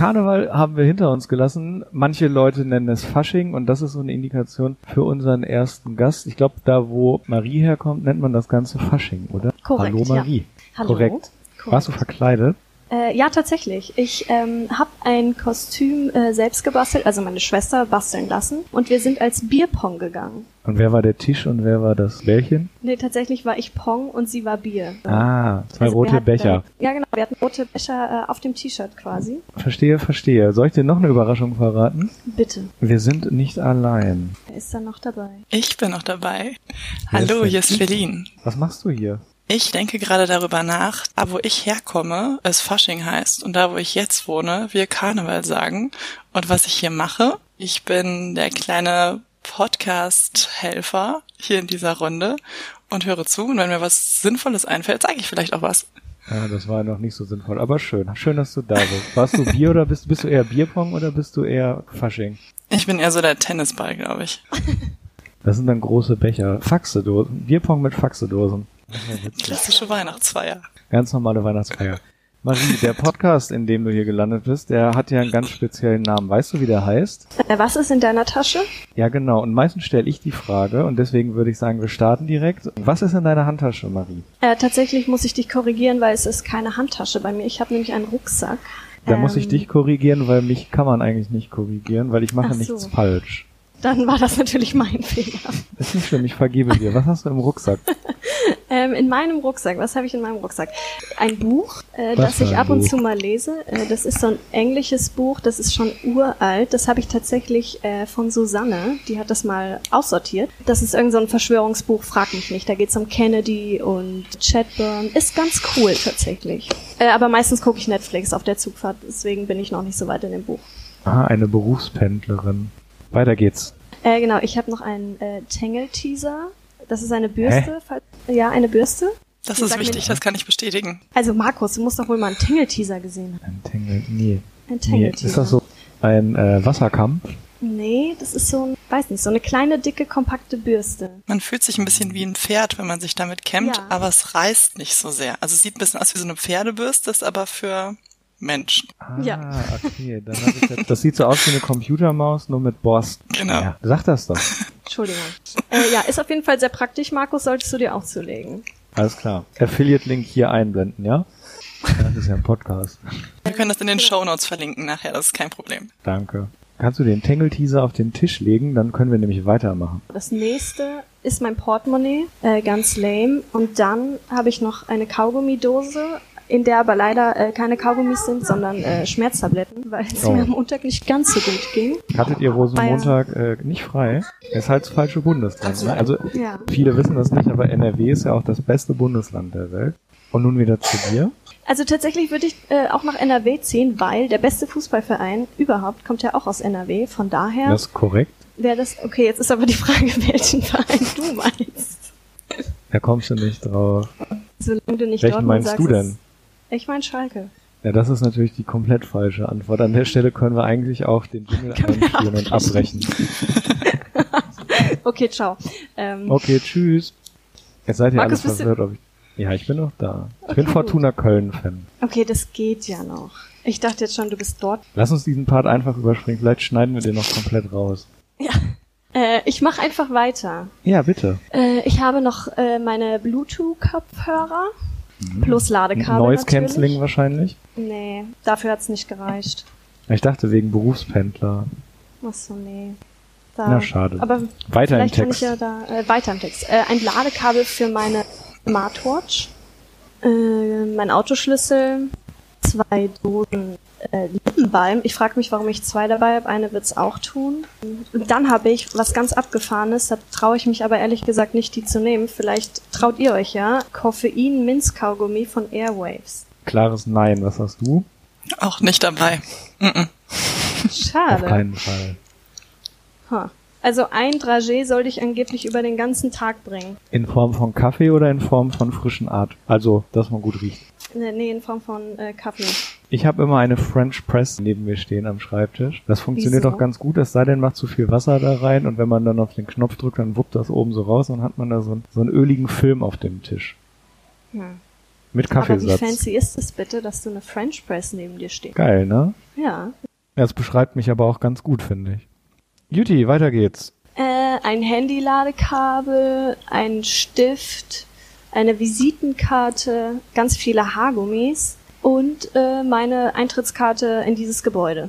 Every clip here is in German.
Karneval haben wir hinter uns gelassen. Manche Leute nennen es Fasching und das ist so eine Indikation für unseren ersten Gast. Ich glaube, da wo Marie herkommt, nennt man das Ganze Fasching, oder? Korrekt, Hallo ja. Marie. Hallo. Korrekt. Warst du verkleidet? Äh, ja, tatsächlich. Ich ähm, habe ein Kostüm äh, selbst gebastelt, also meine Schwester basteln lassen. Und wir sind als Bierpong gegangen. Und wer war der Tisch und wer war das Bällchen? Nee, tatsächlich war ich Pong und sie war Bier. Ah, zwei Also rote hatten, Becher. Äh, ja, genau. Wir hatten rote Becher äh, auf dem T-Shirt quasi. Verstehe, verstehe. Soll ich dir noch eine Überraschung verraten? Bitte. Wir sind nicht allein. Wer ist da noch dabei? Ich bin noch dabei. Wer Hallo, hier ist? Feline. Was machst du hier? Ich denke gerade darüber nach, da wo ich herkomme, es Fasching heißt und da wo ich jetzt wohne, wir Karneval sagen. Und was ich hier mache, ich bin der kleine Podcast-Helfer hier in dieser Runde und höre zu. Und wenn mir was Sinnvolles einfällt, sage ich vielleicht auch was. Ja, das war noch nicht so sinnvoll, aber schön. Schön, dass du da bist. Warst du Bier oder bist, bist du eher Bierpong oder bist du eher Fasching? Ich bin eher so der Tennisball, glaube ich. Das sind dann große Becher. Faxedosen. Bierpong mit Faxedosen. Klassische Weihnachtsfeier. Ganz normale Weihnachtsfeier. Marie, der Podcast, in dem du hier gelandet bist, der hat ja einen ganz speziellen Namen. Weißt du, wie der heißt? Äh, was ist in deiner Tasche? Ja, genau. Und meistens stelle ich die Frage und deswegen würde ich sagen, wir starten direkt. Was ist in deiner Handtasche, Marie? Äh, tatsächlich muss ich dich korrigieren, weil es ist keine Handtasche bei mir. Ich habe nämlich einen Rucksack. Da muss ich Ähm, dich korrigieren, weil mich kann man eigentlich nicht korrigieren, weil ich mache Ach so. nichts falsch. Dann war das natürlich mein Fehler. Ist nicht schlimm, ich vergebe dir. Was hast du im Rucksack? Ähm, in meinem Rucksack, was habe ich in meinem Rucksack? Ein Buch, äh, das ich ab und Buch? zu mal lese. Äh, das ist so ein englisches Buch, das ist schon uralt. Das habe ich tatsächlich äh, von Susanne, die hat das mal aussortiert. Das ist irgend so ein Verschwörungsbuch, frag mich nicht. Da geht's um Kennedy und Chadburn. Ist ganz cool tatsächlich. Äh, aber meistens gucke ich Netflix auf der Zugfahrt, deswegen bin ich noch nicht so weit in dem Buch. Ah, eine Berufspendlerin. Weiter geht's. Äh, genau, ich habe noch einen äh, Tangle-Teaser. Das ist eine Bürste. Falls, ja, eine Bürste. Das Sag ist wichtig, das kann ich bestätigen. Also Markus, du musst doch wohl mal einen Tangle-Teaser gesehen haben. Ein Tangle. Nee. Ein nee. Tangle-Teaser. Ist das so ein äh, Wasserkampf? Nee, das ist so ein, weiß nicht, so eine kleine, dicke, kompakte Bürste. Man fühlt sich ein bisschen wie ein Pferd, wenn man sich damit kämmt, Ja. aber es reißt nicht so sehr. Also es sieht ein bisschen aus wie so eine Pferdebürste, ist aber für Menschen. Ah, Ja. okay. Dann ich jetzt, das sieht so aus wie eine Computermaus, nur mit Borsten. Genau. Ja, sag das doch. Entschuldigung. äh, ja, ist auf jeden Fall sehr praktisch, Markus, solltest du dir auch zulegen. Alles klar. Affiliate-Link hier einblenden, ja? Das ist ja ein Podcast. Wir können das in den Shownotes verlinken nachher, das ist kein Problem. Danke. Kannst du den Tangle-Teaser auf den Tisch legen? Dann können wir nämlich weitermachen. Das nächste ist mein Portemonnaie, äh, ganz lame. Und dann habe ich noch eine Kaugummidose, in der aber leider äh, keine Kaugummis sind, sondern äh, Schmerztabletten, weil es Oh. mir am Montag nicht ganz so gut ging. Hattet ihr. Rosenmontag äh, nicht frei? Ist halt das falsche Bundesland. Ne? Also Ja. viele wissen das nicht, aber NRW ist ja auch das beste Bundesland der Welt. Und nun wieder zu dir. Also tatsächlich würde ich äh, auch nach NRW ziehen, weil der beste Fußballverein überhaupt kommt ja auch aus NRW. Von daher Das ist korrekt. wäre das. Okay, jetzt ist aber die Frage, welchen Verein du meinst. Da kommst du nicht drauf. Solange du nicht Welchen Dortmund meinst sagst. du denn? Ich meine Schalke. Ja, das ist natürlich die komplett falsche Antwort. An der Stelle können wir eigentlich auch den Jingle einspielen und abbrechen. Okay, ciao. Ähm, Okay, tschüss. Jetzt seid ihr Markus, alles verwirrt, ob ich... Ja, ich bin noch da. Ich Okay, bin. Fortuna Köln-Fan. Okay, das geht ja noch. Ich dachte jetzt schon, du bist dort. Lass uns diesen Part einfach überspringen. Vielleicht schneiden wir den noch komplett raus. Ja. Äh, ich mache einfach weiter. Ja, bitte. Äh, ich habe noch äh, meine Bluetooth-Kopfhörer plus Ladekabel. Noise. Cancelling wahrscheinlich. Nee, dafür hat's nicht gereicht. Ich dachte wegen Berufspendler. Ach so, nee. Da, Na, schade. Aber Weiter im Text. ja da äh, weiter im Text. Äh, ein Ladekabel für meine Smartwatch, äh, mein Autoschlüssel, zwei Dosen äh, Lippenbalm. Ich frage mich, warum ich zwei dabei habe. Eine wird's auch tun. Und dann habe ich was ganz Abgefahrenes. Da traue ich mich aber ehrlich gesagt nicht, die zu nehmen. Vielleicht traut ihr euch ja. Koffein Minzkaugummi von Airwaves. Klares Nein. Was hast du? Auch nicht dabei. Mm-mm. Auf Schade. keinen Fall. Ha. Also ein Dragé sollte ich angeblich über den ganzen Tag bringen. In Form von Kaffee oder in Form von frischen Art? Also, dass man gut riecht. Nee, nee, in Form von äh, Kaffee. Ich habe immer eine French Press neben mir stehen am Schreibtisch. Das funktioniert Wieso? auch ganz gut, es sei denn, macht zu viel Wasser da rein und wenn man dann auf den Knopf drückt, dann wuppt das oben so raus und hat man da so, einen- so einen öligen Film auf dem Tisch. Hm. Mit Aber wie Kaffeesatz. fancy ist es bitte, dass du eine French Press neben dir steht? Geil, ne? Ja. Das beschreibt mich aber auch ganz gut, finde ich. Juti, weiter geht's. Äh, ein Handy-Ladekabel, ein Stift, eine Visitenkarte, ganz viele Haargummis und äh, meine Eintrittskarte in dieses Gebäude.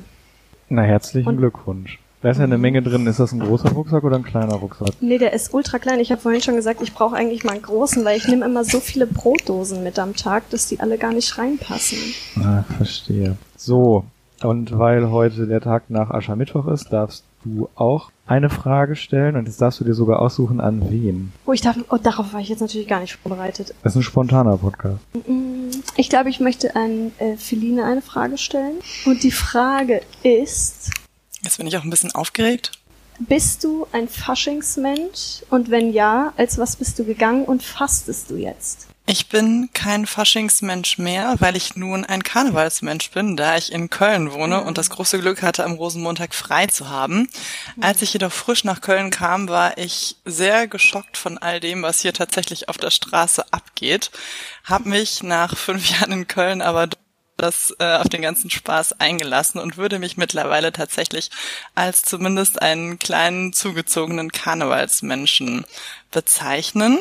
Na, herzlichen Und- Glückwunsch. Da ist ja eine Menge drin. Ist das ein großer Rucksack oder ein kleiner Rucksack? Nee, der ist ultra klein. Ich habe vorhin schon gesagt, ich brauche eigentlich mal einen großen, weil ich nehme immer so viele Brotdosen mit am Tag, dass die alle gar nicht reinpassen. Ah, verstehe. So, und weil heute der Tag nach Aschermittwoch ist, darfst du auch eine Frage stellen und jetzt darfst du dir sogar aussuchen, an wen. Oh, ich darf, oh, darauf war ich jetzt natürlich gar nicht vorbereitet. Das ist ein spontaner Podcast. Mm, Ich glaube, ich möchte an äh, Feline eine Frage stellen. Und die Frage ist, Jetzt bin ich auch ein bisschen aufgeregt. bist du ein Faschingsmensch? Und wenn ja, als was bist du gegangen und fastest du jetzt? Ich bin kein Faschingsmensch mehr, weil ich nun ein Karnevalsmensch bin, da ich in Köln wohne und das große Glück hatte, am Rosenmontag frei zu haben. Als ich jedoch frisch nach Köln kam, war ich sehr geschockt von all dem, was hier tatsächlich auf der Straße abgeht. Hab mich nach fünf Jahren in Köln aber das äh, auf den ganzen Spaß eingelassen und würde mich mittlerweile tatsächlich als zumindest einen kleinen zugezogenen Karnevalsmenschen bezeichnen.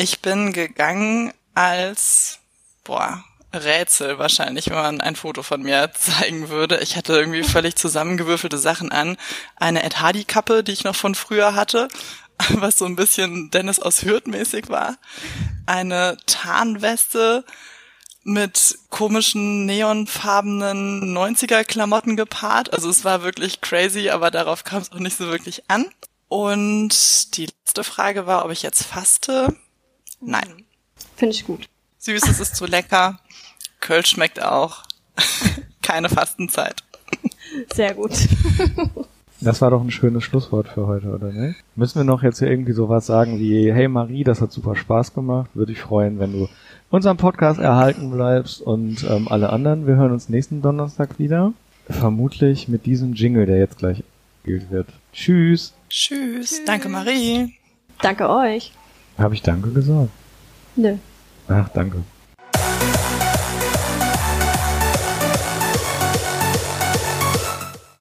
Ich bin gegangen als, boah, Rätsel wahrscheinlich, wenn man ein Foto von mir zeigen würde. Ich hatte irgendwie völlig zusammengewürfelte Sachen an. Eine Ed Hardy Kappe, die ich noch von früher hatte, was so ein bisschen Dennis aus Hürth mäßig war. Eine Tarnweste mit komischen neonfarbenen 90er Klamotten gepaart. Also es war wirklich crazy, aber darauf kam es auch nicht so wirklich an. Und die letzte Frage war, ob ich jetzt faste. Nein. Finde ich gut. Süß, es ist zu lecker. Kölsch schmeckt auch. Keine Fastenzeit. Sehr gut. Das war doch ein schönes Schlusswort für heute, oder nicht? Müssen wir noch jetzt hier irgendwie sowas sagen wie, hey Marie, das hat super Spaß gemacht. Würde ich freuen, wenn du unserem Podcast erhalten bleibst und ähm, alle anderen. Wir hören uns nächsten Donnerstag wieder. Vermutlich mit diesem Jingle, der jetzt gleich gespielt wird. Tschüss. Tschüss. Danke, Marie. Danke euch. Habe ich Danke gesagt? Nö. Ach, danke.